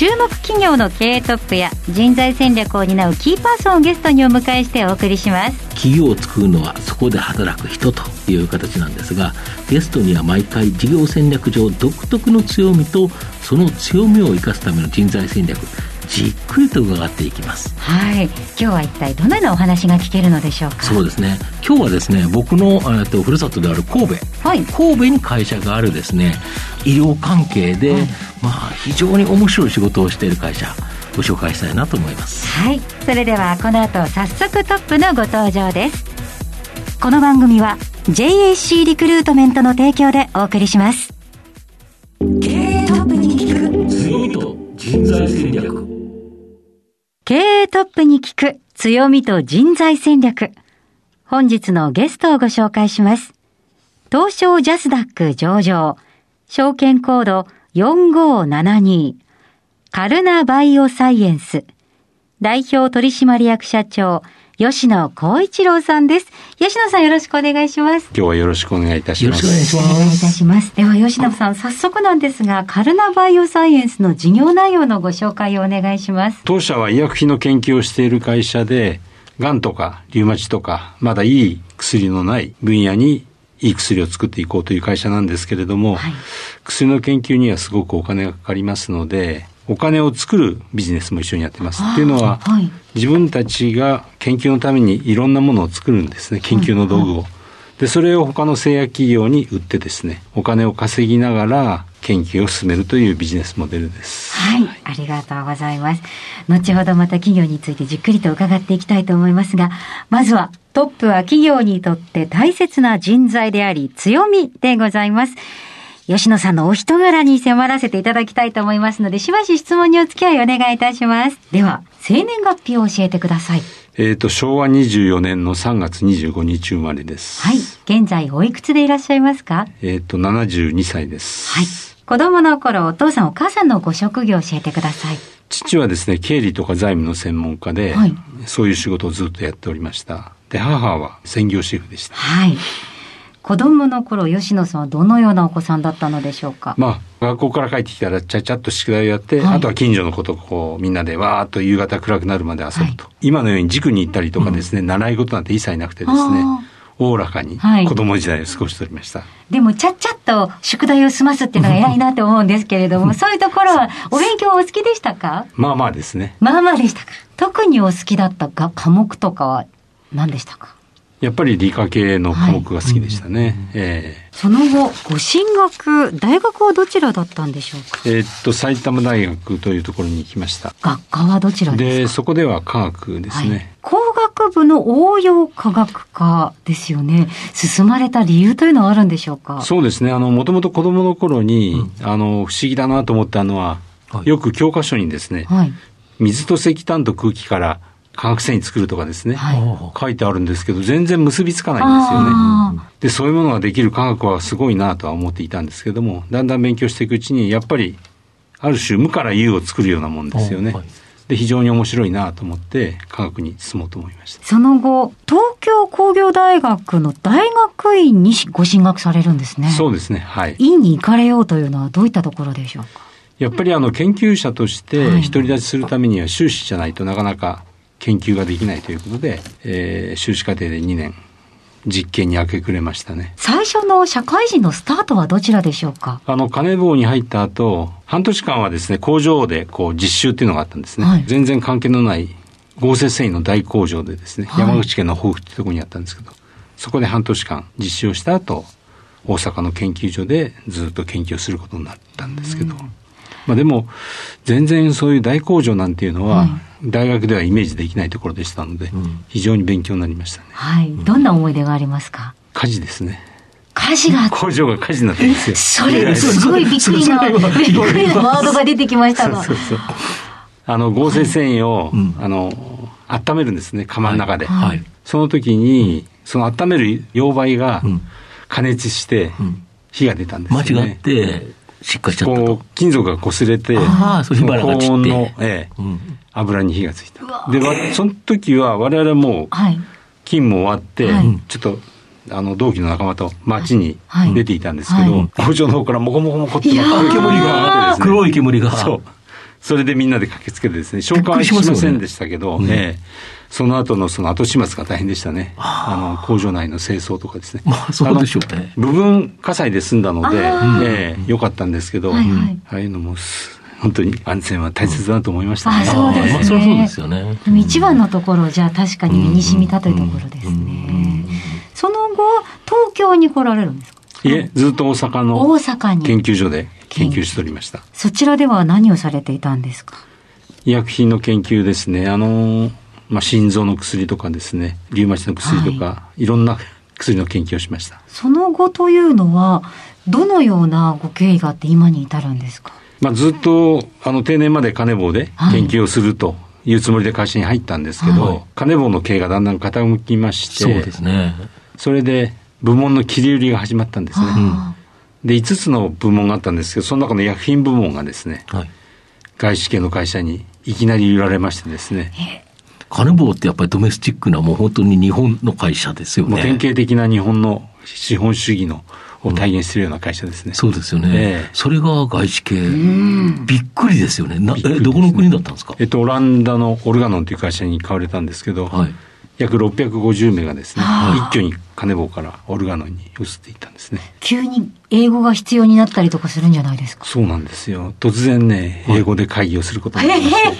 注目企業の経営トップや人材戦略を担うキーパーソンをゲストにお迎えしてお送りします。企業を作るのはそこで働く人という形なんですがゲストには毎回事業戦略上独特の強みとその強みを生かすための人材戦略。じっくりと伺っていきます。はい。今日は一体どのようなお話が聞けるのでしょうか？そうですね。今日はですね僕の、えっと、ふるさとである神戸、はい、神戸に会社があるですね医療関係で、はい、まあ非常に面白い仕事をしている会社ご紹介したいなと思います。はい。それではこの後早速トップのご登場です。この番組は JAC リクルートメントの提供でお送りします。経営トップに聞く。強みと人材戦略経営トップに聞く強みと人材戦略。本日のゲストをご紹介します。東証ジャスダック上場、証券コード4572、カルナバイオサイエンス、代表取締役社長、吉野光一郎さんです。吉野さんよろしくお願いします。今日はよろしくお願いいたします。よろしくお願いします。お願いいたします。では吉野さん、早速なんですが、カルナバイオサイエンスの事業内容のご紹介をお願いします。当社は医薬品の研究をしている会社で、がんとかリウマチとか、まだいい薬のない分野にいい薬を作っていこうという会社なんですけれども、はい、薬の研究にはすごくお金がかかりますので、お金を作るビジネスも一緒にやってます。っていうのは、はい、自分たちが研究のためにいろんなものを作るんですね、研究の道具を。はいはい、で、それを他の製薬企業に売ってですね、お金を稼ぎながら研究を進めるというビジネスモデルです。はい、はい、ありがとうございます。後ほどまた企業についてじっくりと伺っていきたいと思いますが、まずはトップは企業にとって大切な人材であり強みでございます。吉野さんのお人柄に迫らせていただきたいと思いますので、しばし質問にお付き合いお願いいたします。では、生年月日を教えてください。えっ、と、昭和24年の3月25日生まれです。はい。現在おいくつでいらっしゃいますか？えっ、と、72歳です。はい。子供の頃、お父さんお母さんのご職業を教えてください。父はですね、経理とか財務の専門家で、はい、そういう仕事をずっとやっておりました。で、母は専業主婦でした。はい。子供の頃、吉野さんはどのようなお子さんだったのでしょうか？まあ、学校から帰ってきたら、ちゃちゃっと宿題をやって、はい、あとは近所の子とこう、みんなでわーっと夕方暗くなるまで遊ぶと。はい、今のように塾に行ったりとかですね、うん、習い事なんて一切なくてですね、おおらかに子供時代を過ごしておりました。はい、でも、ちゃっちゃっと宿題を済ますっていうのが偉いなと思うんですけれども、そういうところは、お勉強お好きでしたか？まあまあですね。まあまあでしたか。特にお好きだったか科目とかは何でしたか？やっぱり理科系の科目が好きでしたね。はいうんえー、その後、ご進学、大学はどちらだったんでしょうか？えー、っと、埼玉大学というところに行きました。学科はどちらですか？で、そこでは科学ですね、はい。工学部の応用科学科ですよね。進まれた理由というのはあるんでしょうか？そうですね。あの、もともと子供の頃に、うん、あの、不思議だなと思ったのは、はい、よく教科書にですね、はい、水と石炭と空気から化学繊維作るとかですね、はい、書いてあるんですけど、全然結びつかないんですよね。で、そういうものができる科学はすごいなとは思っていたんですけども、だんだん勉強していくうちに、やっぱり、ある種無から有を作るようなもんですよね。で、非常に面白いなと思って、科学に進もうと思いました。その後、東京工業大学の大学院にご進学されるんですね。そうですね。はい。院に行かれようというのはどういったところでしょうか？やっぱりあの研究者として独り立ちするためには修士じゃないとなかなか研究ができないということで、えー、修士課程で2年、実験に明け暮れましたね。最初の社会人のスタートはどちらでしょうか？あの、金棒に入った後、半年間はですね、工場でこう実習っていうのがあったんですね。はい、全然関係のない合成繊維の大工場でですね、はい、山口県の豊富ってところにあったんですけど、そこで半年間実習をした後、大阪の研究所でずっと研究をすることになったんですけど、まあでも、全然そういう大工場なんていうのは、大学ではイメージできないところでしたので、非常に勉強になりましたね。はい。どんな思い出がありますか？火事ですね。火事が工場が火事になったんですよ。それ、すごいびっくりな、びっくりなワードが出てきましたが。そうそうそうあの、合成繊維を、あの、温めるんですね、釜の中で。はいはいその時に、その温める溶媒が加熱して、火が出たんですよね。間違って、失火しちゃったとこう。金属が擦れて、ああそう火花が散って高温の、ええうん油に火がついた。で、わその時は我々もうはい。勤務終わって、はいちょっと、あの、同期の仲間と街にはい出ていたんですけど、はい工場の方からモコモコモコっていやー煙が上がってですね。黒い煙が。そう。それでみんなで駆けつけてですね、消火はしませんでしたけど、うんええその後のその後始末が大変でしたね。あの、工場内の清掃とかですね。まあそうでしょうね部分火災で済んだので、ええよかったんですけど、はいはいああいうのもす本当に安全は大切だなと思いましたね。あそうですねまあ、そそうですよね。でも一番のところ、じゃあ確かに身に染みたというところですね。その後、東京に来られるんですか？いえ、ずっと大阪の大阪に。研究所で研究しておりました。そちらでは何をされていたんですか？医薬品の研究ですね。あの、まあ、心臓の薬とかですね、リウマチの薬とか、い、ろんな薬の研究をしました。その後というのは、どのようなご経緯があって今に至るんですか？まあ、ずっと、あの、定年まで金棒で研究をするというつもりで会社に入ったんですけど、はい金棒の経営がだんだん傾きまして、そうですね。それで部門の切り売りが始まったんですね。あで、5つの部門があったんですけど、その中の薬品部門がですね、はい。外資系の会社にいきなり売られましてですね、カネボウってやっぱりドメスティックなもう本当に日本の会社ですよね。もう典型的な日本の資本主義のを体現しているような会社ですね。そうですよね。ええそれが外資系。びっくりですよね。なえ、どこの国だったんですか？えっと、オランダのオルガノンという会社に買われたんですけど、はい。約650名がですね、は一挙に金棒からオルガノンに移っていったんですね。急に英語が必要になったりとかするんじゃないですか？そうなんですよ。突然ね、英語で会議をすることになりまして。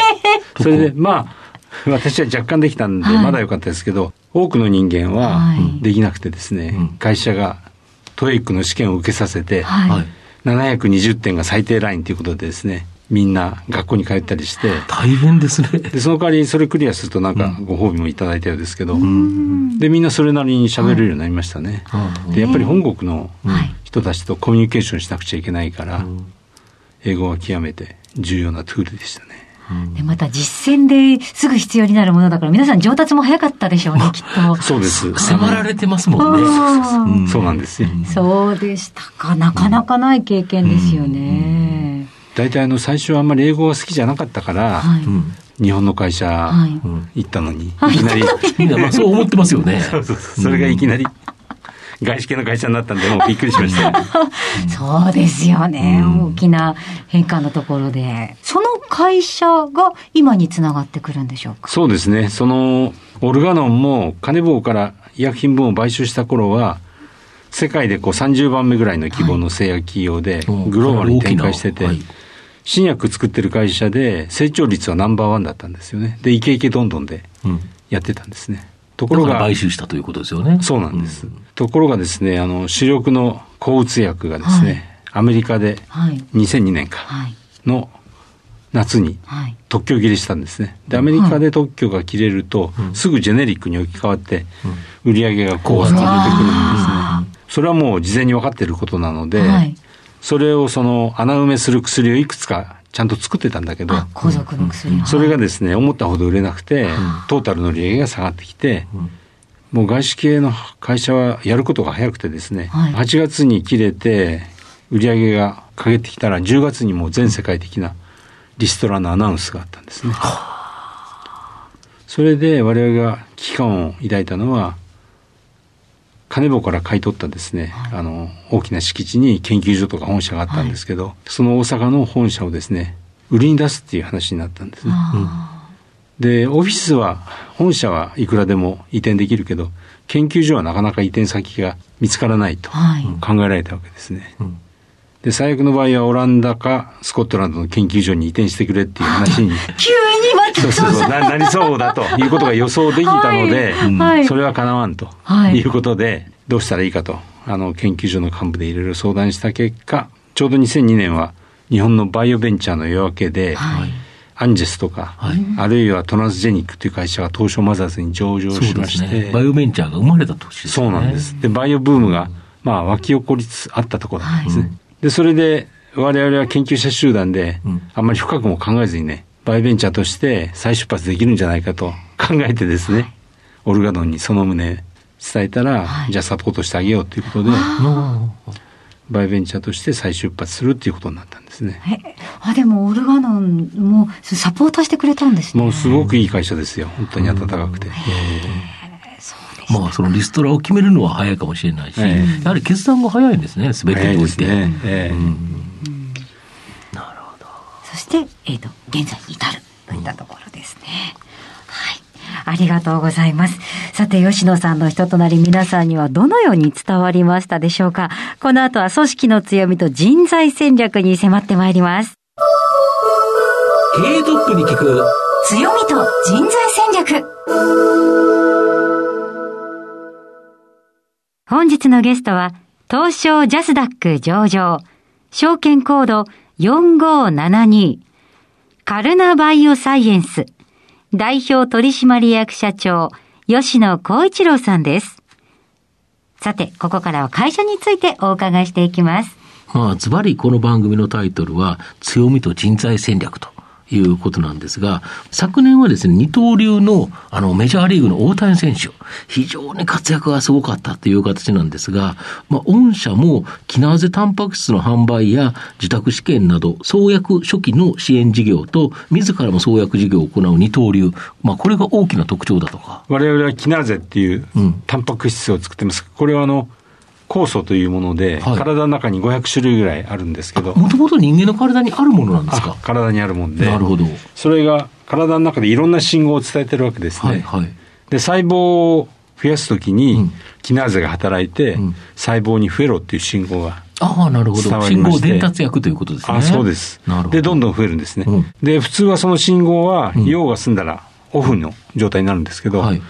それで、まあ、私は若干できたんで、はいまだ良かったですけど、多くの人間ははいできなくてですね、うん会社がトエイックの試験を受けさせて、はい。はい。720点が最低ラインということでですね、みんな学校に通ったりして、大変ですね。で、その代わりそれクリアするとなんかご褒美もいただいたようですけど、うんで、みんなそれなりに喋れるようになりましたね。はいで、やっぱり本国のはい人たちとコミュニケーションしなくちゃいけないから、英語は極めて重要なツールでしたね。で、また実践ですぐ必要になるものだから、皆さん上達も早かったでしょうね、きっと。そうです。迫られてますもんね。うん。そうなんですよ。そうでしたか。なかなかない経験ですよね。大体あの最初はあんまり英語が好きじゃなかったから、日本の会社はい。行ったのに、いきなり、そう思ってますよね。それがいきなり外資系の会社になったんで、もうびっくりしました。そうですよね。大きな変化のところで。その会社が今につながってくるんでしょうか？そうですね。その、オルガノンも金棒から医薬品分を買収した頃は、世界でこう30番目ぐらいの規模の製薬企業で、うんグローバルに展開してて、新薬作ってる会社で成長率はナンバーワンだったんですよね。で、イケイケどんどんでうん。やってたんですね。ところが、買収したということですよね。そうなんです。ところがですね、あの、主力の抗うつ薬がですね、アメリカではい。2002年かはい。の夏にはい。特許切れしたんですね。で、アメリカで特許が切れると、すぐジェネリックに置き換わって、売り上げがこう上がってくるんですあね。それはもう事前に分かっていることなので、はい。それをその穴埋めする薬をいくつかちゃんと作ってたんだけど、あ、皇族の薬の。それがですね、思ったほど売れなくて、ん。トータルの売り上げが下がってきて、もう外資系の会社はやることが早くてですね、はい。8月に切れて、売り上げが陰ってきたら、10月にもう全世界的なリストラのアナウンスがあったんですね。それで我々が危機感を抱いたのは、金棒から買い取ったですね、あの、大きな敷地に研究所とか本社があったんですけど、その大阪の本社をですね、売りに出すっていう話になったんですね。あで、オフィスは、本社はいくらでも移転できるけど、研究所はなかなか移転先が見つからないと。考えられたわけですね。んで、最悪の場合はオランダかスコットランドの研究所に移転してくれっていう話に、急そうそうそうな、なりそうだということが予想できたので、はいはいそれは叶わんとはいいうことで、どうしたらいいかと、あの、研究所の幹部でいろいろ相談した結果、ちょうど2002年は日本のバイオベンチャーの夜明けで、はい。アンジェスとか、はいあるいはトランスジェニックという会社が東証マザーズに上場しますして、ね。バイオベンチャーが生まれた年ですね。そうなんです。で、バイオブームが、まあ、湧き起こりつつあったところなんですね。で、それで、我々は研究者集団でうん、あんまり深くも考えずにね、バイベンチャーとして再出発できるんじゃないかと考えてですね、オルガドンにその旨伝えたら、はい、じゃあサポートしてあげようということで、バイベンチャーとして再出発するっていうことになったんですね。あ、でもオルガノンもサポートしてくれたんですね。もうすごくいい会社ですよ。本当に温かくて。まあ、そのリストラを決めるのは早いかもしれないし、やはり決断が早いんですね、すべてにおいて。ねえーうん、して、えっ、ー、と、現在に至るといったところですね。はい。ありがとうございます。さて、吉野さんの人となり皆さんにはどのように伝わりましたでしょうか？この後は組織の強みと人材戦略に迫ってまいります。経営トップに聞く強みと人材戦略。本日のゲストは、東証ジャスダック上場、証券コード4572、カルナバイオサイエンス、代表取締役社長、吉野幸一郎さんです。さて、ここからは会社についてお伺いしていきます。まあ、ズバリこの番組のタイトルは、強みと人材戦略ということなんですが、昨年はですね、二刀流のあのメジャーリーグの大谷選手、非常に活躍がすごかったという形なんですが、まあ、御社もキナーゼタンパク質の販売や自宅試験など、創薬初期の支援事業と、自らも創薬事業を行う二刀流、まあ、これが大きな特徴だとか。我々はキナーゼっていうタンパク質を作ってます。これはあの、酵素というもので、はい、体の中に500種類ぐらいあるんですけど。もともと人間の体にあるものなんですか？体にあるもんで。なるほど。それが体の中でいろんな信号を伝えてるわけですね。はいはい、で、細胞を増やすときに、うん、キナーゼが働いて、うん、細胞に増えろっていう信号がああ、なるほど。信号伝達役ということですね。あそうです。なるほど。で、どんどん増えるんですね。うん、で、普通はその信号は、用が済んだらオフの状態になるんですけど、はい、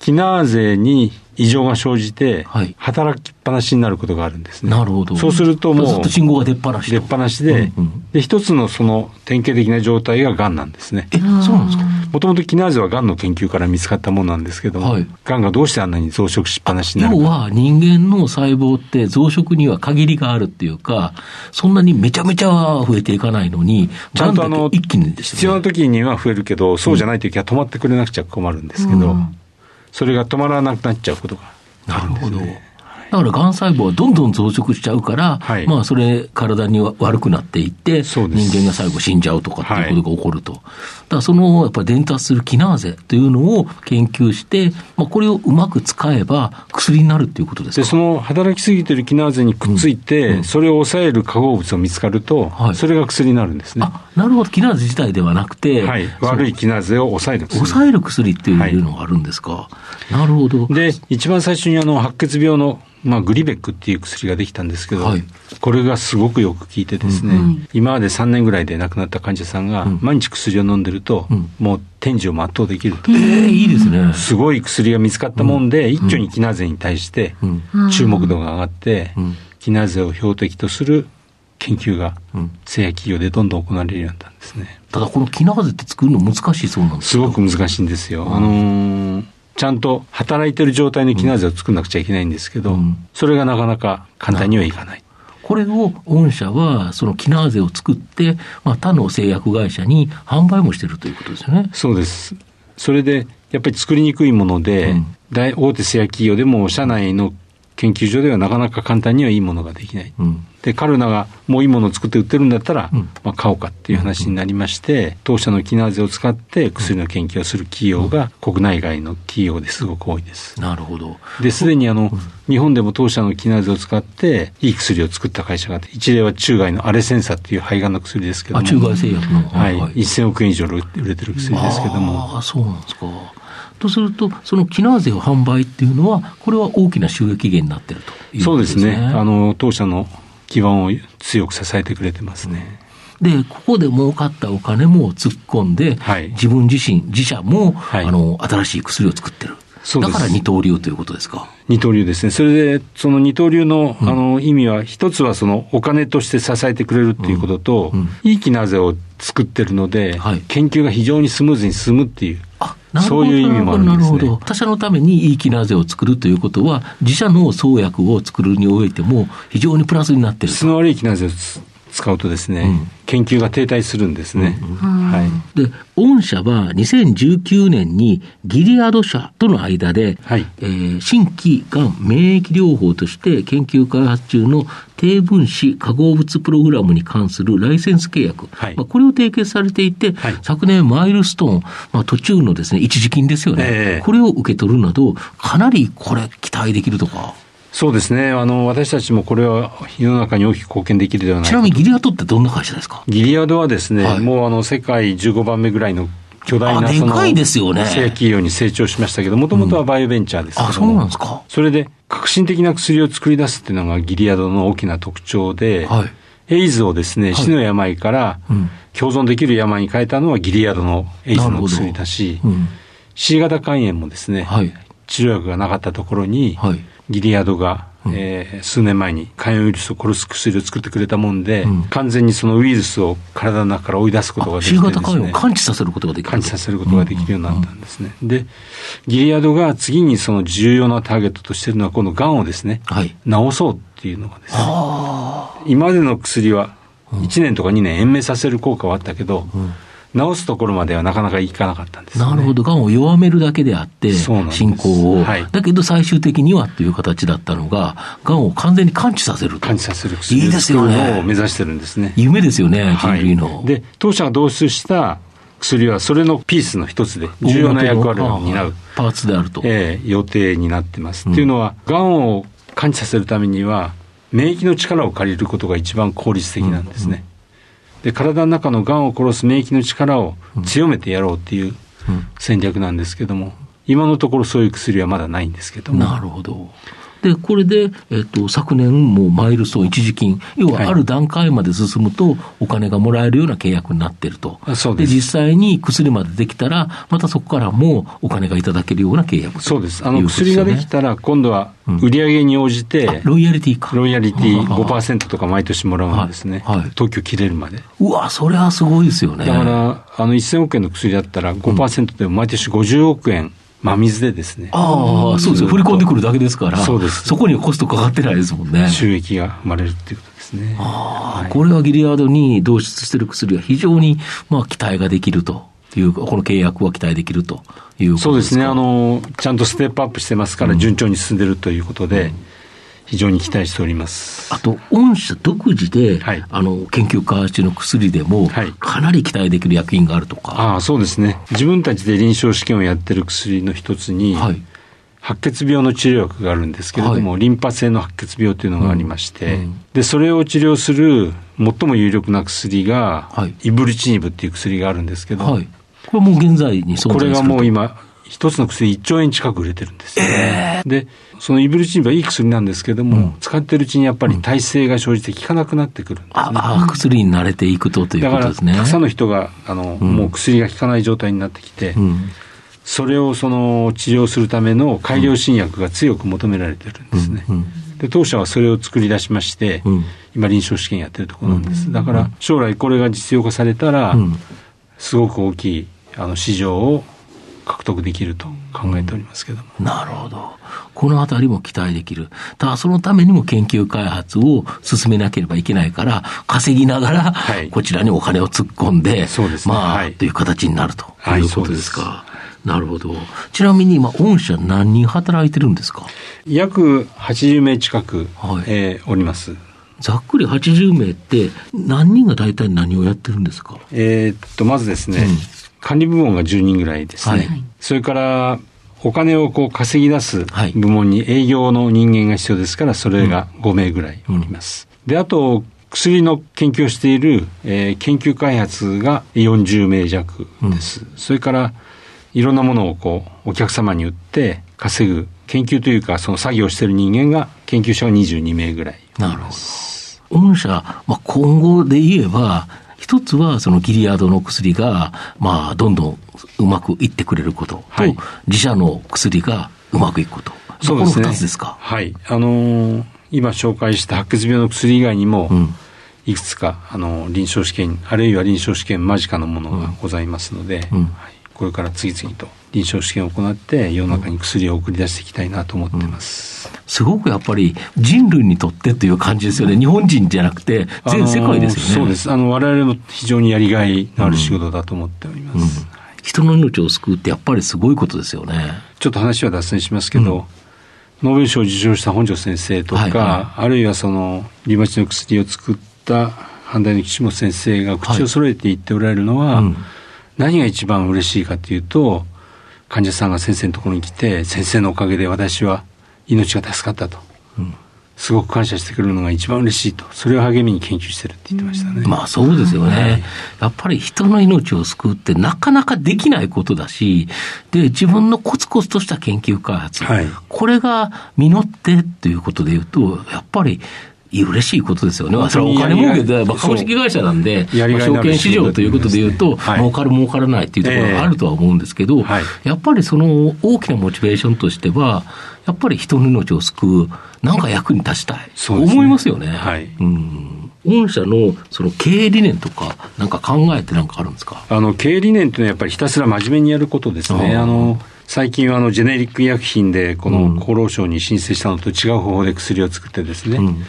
キナーゼに異常が生じて、働きっぱなしになることがあるんですね。なるほど。そうするともう、ずっと信号が出っ放し。出っ放しで、うんうん、で、一つのその典型的な状態が癌なんですね。え、そうなんですか？もともとキナーゼは癌の研究から見つかったものなんですけども、はい、癌がどうしてあんなに増殖しっぱなしになるか。要は人間の細胞って増殖には限りがあるっていうか、そんなにめちゃめちゃ増えていかないのに、ちゃんとあの、一気に、ね、必要な時には増えるけど、そうじゃない時は止まってくれなくちゃ困るんですけど、うんそれが止まらなくなっちゃうことがあるんですね。なるほど。だからがん細胞はどんどん増殖しちゃうから、はい、まあそれ体に悪くなっていって、人間が最後死んじゃうとかっていうことが起こると。はからそのやっぱ伝達するキナーゼというのを研究して、まあこれをうまく使えば薬になるっていうことですか？で、その働きすぎてるキナーゼにくっついて、うんうん、それを抑える化合物が見つかると、はい、それが薬になるんですね。あ、なるほど。キナーゼ自体ではなくて、はい、悪いキナーゼを抑える薬。抑える薬っていうのがあるんですか？なるほど。で、一番最初にあの白血病のまあ、グリベックっていう薬ができたんですけど、はい、これがすごくよく効いてですね、うん、今まで3年ぐらいで亡くなった患者さんが、毎日薬を飲んでると、うん、もう天寿を全うできると。えー、いいですね。すごい薬が見つかったもんで、一挙にキナーゼに対して注目度が上がって、キナーゼを標的とする研究が製薬企業でどんどん行われるようになったんですね。ただこのキナーゼって作るの難しいそうなんですすごく難しいんですよ。あのーちゃんと働いてる状態のキナーゼを作らなくちゃいけないんですけど、うん、それがなかなか簡単にはいかない。これを御社はそのキナーゼを作って、まあ、他の製薬会社に販売もしてるということですよね。そうです。それで、やっぱり作りにくいもので、うん、大大手製薬企業でも社内の研究所ではなかなか簡単にはいいものができない。うんで、カルナがもういいものを作って売ってるんだったら、うん、まあ、買おうかっていう話になりまして、当社のキナーゼを使って薬の研究をする企業が国内外の企業ですごく多いです。なるほど。で、すでにあの、日本でも当社のキナーゼを使っていい薬を作った会社があって、一例は中外のアレセンサっていう肺がんの薬ですけども。中外製薬の。はい。1000億円以上売れてる薬ですけども。ああ、そうなんですか。とすると、そのキナーゼを販売っていうのは、これは大きな収益源になってるということですね。そうですね。あの、当社の基盤を強く支えてくれてますね。で、ここで儲かったお金も突っ込んで、はい、自分自身、自社も、はい、あの、新しい薬を作ってる。だから二刀流ということですか？二刀流ですね。それで、その二刀流の、うん、あの意味は、一つはそのお金として支えてくれるっていうことと、うんうん、いいキナゼを作ってるので、はい、研究が非常にスムーズに進むっていう。そういう意味もあるんです、ね、なるほど。他社のためにいいキナーゼを作るということは、自社の創薬を作るにおいても、非常にプラスになってる質の悪いキナーゼを使うとですね、うん、研究が停滞するんですね。はい。で、御社は2019年にギリアド社との間で、はい、えー、新規がん免疫療法として研究開発中の低分子化合物プログラムに関するライセンス契約、はい、まあ、これを締結されていて、はい、昨年マイルストーン、まあ、途中のですね、一時金ですよね、えー、これを受け取るなど、かなりこれ期待できるとか。そうですね。あの、私たちもこれは世の中に大きく貢献できるではないちなみにギリアドってどんな会社ですか？ギリアドはですね、はい、もうあの、世界15番目ぐらいの巨大なその、でですよね。企業に成長しましたけど、もともとはバイオベンチャーです。けど、うん、あ、そうなんですか。それで、革新的な薬を作り出すっていうのがギリアドの大きな特徴で、はい、エイズをですね、死の病から、共存できる病に変えたのはギリアドのエイズの薬だし、うん、C 型肝炎もですね、はい、治療薬がなかったところに、はい、ギリアドがえー、数年前に肝炎ウイルスを殺す薬を作ってくれたもんで、うん、完全にそのウイルスを体の中から追い出すことができて、ね、型肝炎を感知させることができる。感知させることができるようになったんですね。うん。うん、で、ギリアドが次にその重要なターゲットとしているのは、この癌をですね、はい、治そうっていうのがですね、今までの薬は1年とか2年延命させる効果はあったけど、うん治すところまではなかなかいかなかったんです、ね、なるほど、がんを弱めるだけであって、進行を、はい、だけど最終的にはっていう形だったのが、がんを完全に完治させる完治させる薬いいですよね。を目指してるんですね。夢ですよね、人類の。はい、で、当社が導出した薬はそれのピースの一つで重要な役割を担う。パーツであると。ええー、予定になってます。うん、っていうのは、がんを完治させるためには、免疫の力を借りることが一番効率的なんですね。うんうんで体の中のがんを殺す免疫の力を強めてやろうっていう戦略なんですけども、今のところそういう薬はまだないんですけども。なるほど。で、これで、えっと、昨年もマイルストーン一時金、要はある段階まで進むと、お金がもらえるような契約になってると。そうで実際に薬までできたら、またそこからもお金がいただけるような契約そうです。あの、薬ができたら、今度は売上に応じて、ロイヤリティか。ロイヤリティ5%とか毎年もらうんですね。はい。特許切れるまで。うわ、それはすごいですよね。だから、あの、1000億円の薬だったら5%でも毎年50億円。真水でですね。ああ、そうですよ。振り込んでくるだけですから。そうです。そこにコストかかってないですもんね。収益が生まれるっていうことですね。ああ、はい、これはギリアードに導出している薬は非常に、まあ、期待ができると。いうこの契約は期待できるというそうですねあの、ちゃんとステップアップしてますから、順調に進んでるということで、うん非常に期待しております。あと、御社独自で、はい、あの研究開発中の薬でも、はい、かなり期待できる薬品があるとか。あそうですね、自分たちで臨床試験をやってる薬の一つに、はい、白血病の治療薬があるんですけれども、リンパ性の白血病というのがありまして、うん。うん、でそれを治療する最も有力な薬が、イブルチニブっていう薬があるんですけど、これもう現在にこれがもう今、一つの薬1兆円近く売れてるんです、えー、で、そのイブルチンブはいい薬なんですけども、うん、使ってるうちにやっぱり耐性が生じて効かなくなってくるんです、ね、ああ、薬に慣れていくとということですね。たくさんの人が、あの、うん、もう薬が効かない状態になってきて、うん、それをその治療するための改良新薬が強く求められてるんですね。で当社はそれを作り出しまして、今臨床試験やってるところなんです。だから将来これが実用化されたら、すごく大きいあの市場を獲得できると考えておりますけども、うん、なるほど。このあたりも期待できる。ただそのためにも研究開発を進めなければいけないから、稼ぎながら、こちらにお金を突っ込んで、そうですね、まあ、はい、という形になるということですか。はいなるほど。ちなみに今、御社何人働いてるんですか？約80名近く、はいえー、おります。ざっくり80名って、何人が大体何をやってるんですか？えー、っと、まずですね、うん、管理部門が10人ぐらいですね。はい、それから、お金をこう稼ぎ出す部門に営業の人間が必要ですから、それが5名ぐらいおります。うん、で、あと、薬の研究をしている、えー、研究開発が40名弱です。うん、それから、いろんなものをこう、お客様に売って稼ぐ研究というか、その作業している人間が、研究者が22名ぐらい。なるほど。御社、まあ、今後で言えば、一つはそのギリアードの薬が、まあ、どんどんうまくいってくれることと、はい、自社の薬がうまくいくこと。そうですね。この二つですか？はい。あのー、今紹介した白血病の薬以外にも、うんいくつかあの臨床試験あるいは臨床試験間近のものがございますので、うんはい、これから次々と臨床試験を行って世の中に薬を送り出していきたいなと思ってます。うんすごくやっぱり人類にとってという感じですよね。日本人じゃなくて、全世界ですよね。そうです。あの、我々も非常にやりがいのある仕事だと思っております。うんうん、人の命を救うってやっぱりすごいことですよね。ちょっと話は脱線しますけど、ノーベル賞を受賞した本庄先生とか、はいはい、あるいはその、リウマチの薬を作った阪大の岸本先生が口を揃えて言っておられるのは、はいうん、何が一番嬉しいかというと、患者さんが先生のところに来て、先生のおかげで私は命が助かったと。うん。すごく感謝してくれるのが一番嬉しいと、それを励みに研究してるって言ってましたね。まあそうですよね、はい、やっぱり人の命を救うってなかなかできないことだし、で、自分のコツコツとした研究開発、はい、これが実ってっていうことでいうと、やっぱり嬉しいことですよね。まあ、それはお金儲けで、まあ、株式会社なんで、まあ、証券市場ということでいうと、儲かる儲からないっていうところがあるとは思うんですけど、やっぱりその大きなモチベーションとしては、やっぱり人の命を救う、なんか役に立ちたい。そう思いますよね。はい。うん。御社のその経営理念とか、なんか考えてなんかあるんですか？あの経営理念というのは、やっぱりひたすら真面目にやることですね。あの最近はあのジェネリック医薬品で、この厚労省に申請したのと違う方法で薬を作ってですね、うん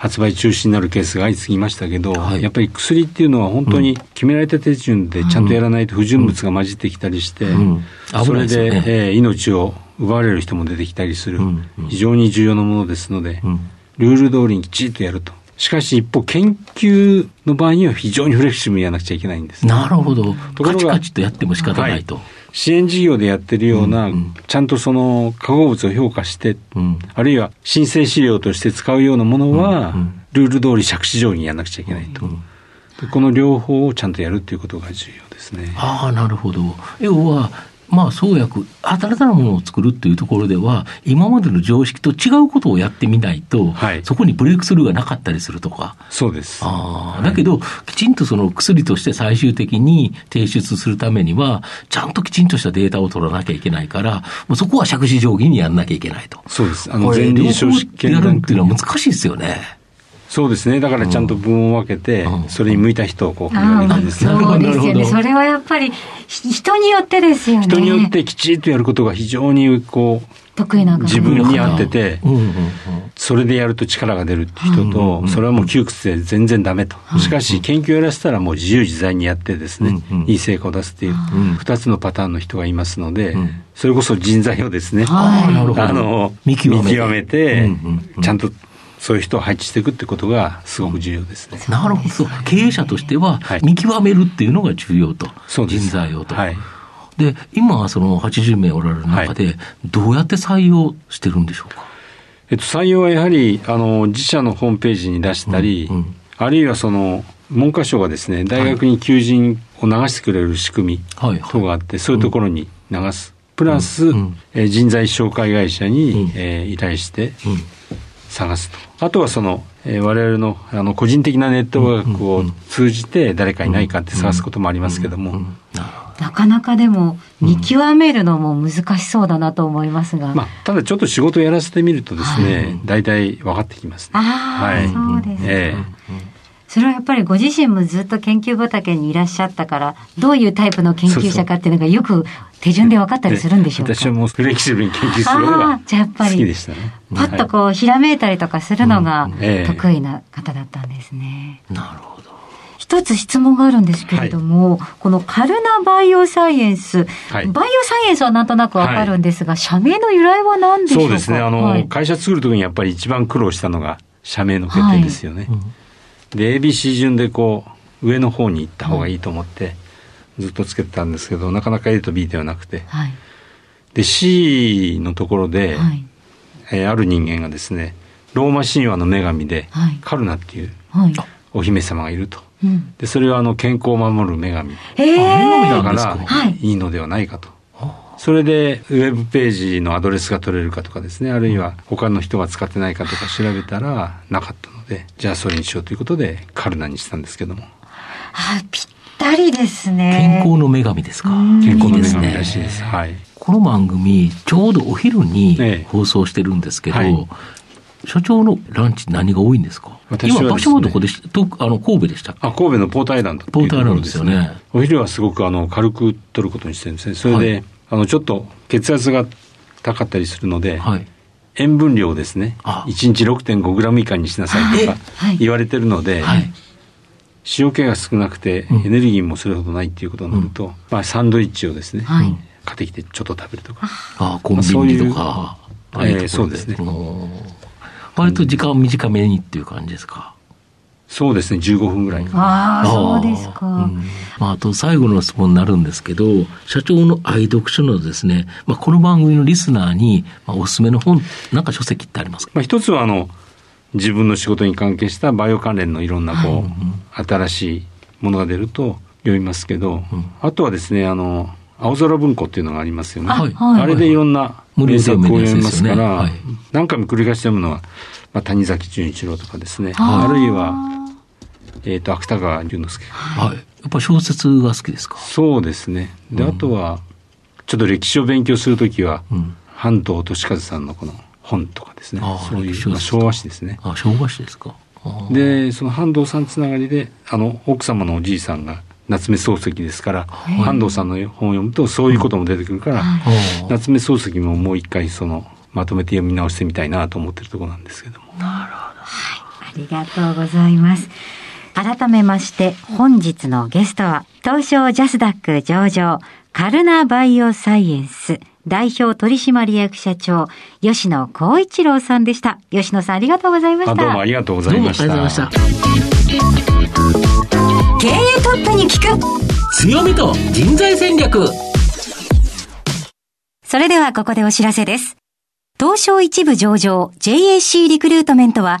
発売中止になるケースが相次ぎましたけど、はい、やっぱり薬っていうのは本当に決められた手順でちゃんとやらないと不純物が混じってきたりして、うん。うん。それで、ねえー、命を奪われる人も出てきたりする、非常に重要なものですので、ルール通りにきちっとやると。しかし一方、研究の場合には非常にフレキシブルにやらなくちゃいけないんです、ね、なるほど。ところがカチカチとやっても仕方ないと。はい支援事業でやってるような、うんうん、ちゃんとその化合物を評価して、うん、あるいは申請資料として使うようなものは、うんうん、ルール通り借子定規にやらなくちゃいけないと。うんうん、この両方をちゃんとやるということが重要ですね。ああ、なるほど。要は、まあ、創薬、新たなものを作るっていうところでは、今までの常識と違うことをやってみないと、はい、そこにブレイクスルーがなかったりするとか。そうです。ああ、だけど、きちんとその薬として最終的に提出するためには、ちゃんときちんとしたデータを取らなきゃいけないから、もうそこは借子定規にやんなきゃいけないと。そうです。あの、前臨床試験やるっていうのは難しいですよね。そうですね。だからちゃんと分を分けて、うん、それに向いた人をこう振り分けてですね。そうですよね。それはやっぱり人によってですよね。人によってきちっとやることが非常にこう、得意な自分に合ってて、それでやると力が出るって人と、それはもう窮屈で全然ダメと。しかし、研究やらせたらもう自由自在にやってですね、いい成果を出すっていう、二つのパターンの人がいますので、それこそ人材をですね、あの、見極めて、ちゃんとそういう人を配置していくってことがすごく重要ですね。なるほど。経営者としては見極めるっていうのが重要と。はい、人材をと。はい、で、今はその80名おられる中で、どうやって採用してるんでしょうか、えっと、採用はやはり、あの、自社のホームページに出したり、うんうん、あるいはその、文科省がですね、大学に求人を流してくれる仕組み等があって、そういうところに流す。プラス、うん、え人材紹介会社に、えー、依頼して、探すと。あとはその、えー、我々のあの個人的なネットワークを通じて誰かいないかって探すこともありますけども。なかなかでも見極めるのも難しそうだなと思いますが。まあ、ただちょっと仕事をやらせてみるとですね、大体分かってきますね。ああ、はい、そうですね。えーそれはやっぱりご自身もずっと研究畑にいらっしゃったから、どういうタイプの研究者かっていうのがよく手順で分かったりするんでしょうか？私はもうフレキシブルに研究するのがじゃやっぱり好きでしたね。パッとこう、ひらめいたりとかするのが得意な方だったんですね。なるほど。一つ質問があるんですけれども、はい、このカルナバイオサイエンス、はい、バイオサイエンスはなんとなくわかるんですが、はい、社名の由来は何でしょうか？そうですね。あの、会社作るときにやっぱり一番苦労したのが社名の決定ですよね。うんで ABC 順でこう上の方に行った方がいいと思って、ずっとつけてたんですけどなかなか A と B ではなくて、はい、で C のところで、はい、えー、ある人間がですねローマ神話の女神で、はい、カルナっていうお姫様がいると。でそれはあの健康を守る女神、えー、だからい。いのではないかと。それで、ウェブページのアドレスが取れるかとかですね、あるいは他の人が使ってないかとか調べたらなかったので、じゃあそれにしようということで、カルナにしたんですけども。あ、ぴったりですね。健康の女神ですか。健康の女神らしいです。はい。この番組、ちょうどお昼に放送してるんですけど、はい。所長のランチ何が多いんですか？私は、ね、今場所はどこでしとあの神戸でしたあ神戸のポーターアイランドポーターアイランドですよね。お昼はすごくあの軽く取ることにしてるんですね。それで、はい、あのちょっと血圧が高かったりするので、はい、塩分量ですね。1日6.5グラム以下にしなさいとか言われてるので、はい。塩気が少なくてエネルギーもそれほどないっていうことになると、うん、まあ、サンドイッチをですね、はい、買ってきてちょっと食べるとか。あコンビニとか、まあ、そういう、えー、そうですね。割と時間短めにっていう感じですか？そうですね、15分ぐらい。ああ、そうですか。うん、まあ、あと最後の質問になるんですけど、社長の愛読書のですね、まあ、この番組のリスナーに、まあ、おすすめの本、なんか書籍ってありますか、まあ、一つは、あの、自分の仕事に関係したバイオ関連のいろんなこう、はい、新しいものが出ると読みますけど、うん、あとはですね、あの、青空文庫っていうのがありますよね。はい、あれでいろんな名作を読みますから、はい、何回も繰り返し読むのは、まあ、谷崎潤一郎とかですね、あるいは、えっ、ー、と、芥川龍之介。はい。やっぱ小説が好きですか？そうですね。で、あとは、ちょっと歴史を勉強するときは、うん、半藤利和さんのこの本とかですね。そういう、まあ、昭和史ですね。あ、昭和史ですか。で、その半藤さんつながりで、あの、奥様のおじいさんが、夏目漱石ですから、半藤さんの本を読むとそういうことも出てくるから、夏目漱石ももう一回その、まとめて読み直してみたいなと思ってるところなんですけども。なるほど。はい。ありがとうございます。改めまして本日のゲストは東証ジャスダック上場カルナバイオサイエンス代表取締役社長吉野光一郎さんでした。吉野さんありがとうございました。どうもありがとうございました。経営トップに聞く。強みと人材戦略。それではここでお知らせです。東証一部上場 JAC リクルートメントは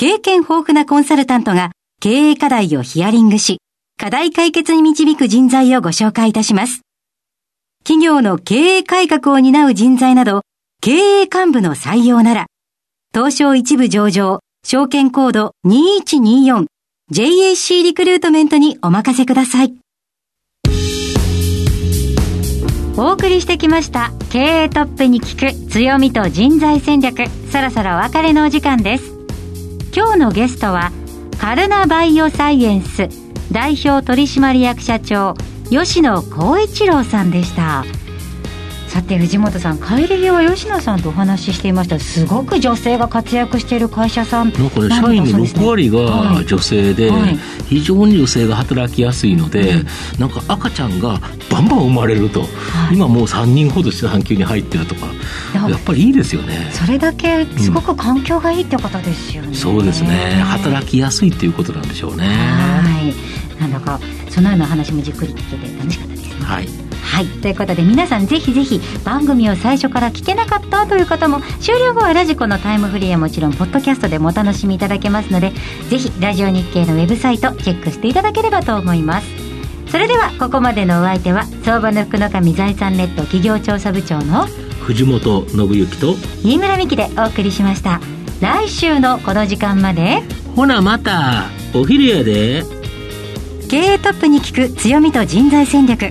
経験豊富なコンサルタントが経営課題をヒアリングし、課題解決に導く人材をご紹介いたします。企業の経営改革を担う人材など、経営幹部の採用なら、東証一部上場、証券コード 2124JAC リクルートメントにお任せください。お送りしてきました経営トップに聞く強みと人材戦略そろそろお別れのお時間です今日のゲストはカルナバイオサイエンス代表取締役社長吉野光一郎さんでした。さて藤本さん帰り際吉野さんとお話ししていました。すごく女性が活躍している会社さん。なんかね社員の6割が女性で、はい。はい、非常に女性が働きやすいので、うん、なんか赤ちゃんがバンバン生まれると、はい、今もう3人ほど産休に入ってるとか。やっぱりいいですよね。それだけすごく環境がいいってことですよね、うん、そうですね。働きやすいっていうことなんでしょうね。はい。なんだかそのような話もじっくり聞けて楽しかったですね。はいはい。ということで皆さんぜひぜひ番組を最初から聞けなかったという方も終了後はラジコのタイムフリーはもちろんポッドキャストでもお楽しみいただけますのでぜひラジオ日経のウェブサイトチェックしていただければと思います。それではここまでのお相手は相場の福の神財産ネット企業調査部長の藤本信之と新村美希でお送りしました。来週のこの時間までほなまたお昼やで。経営トップに聞く強みと人材戦略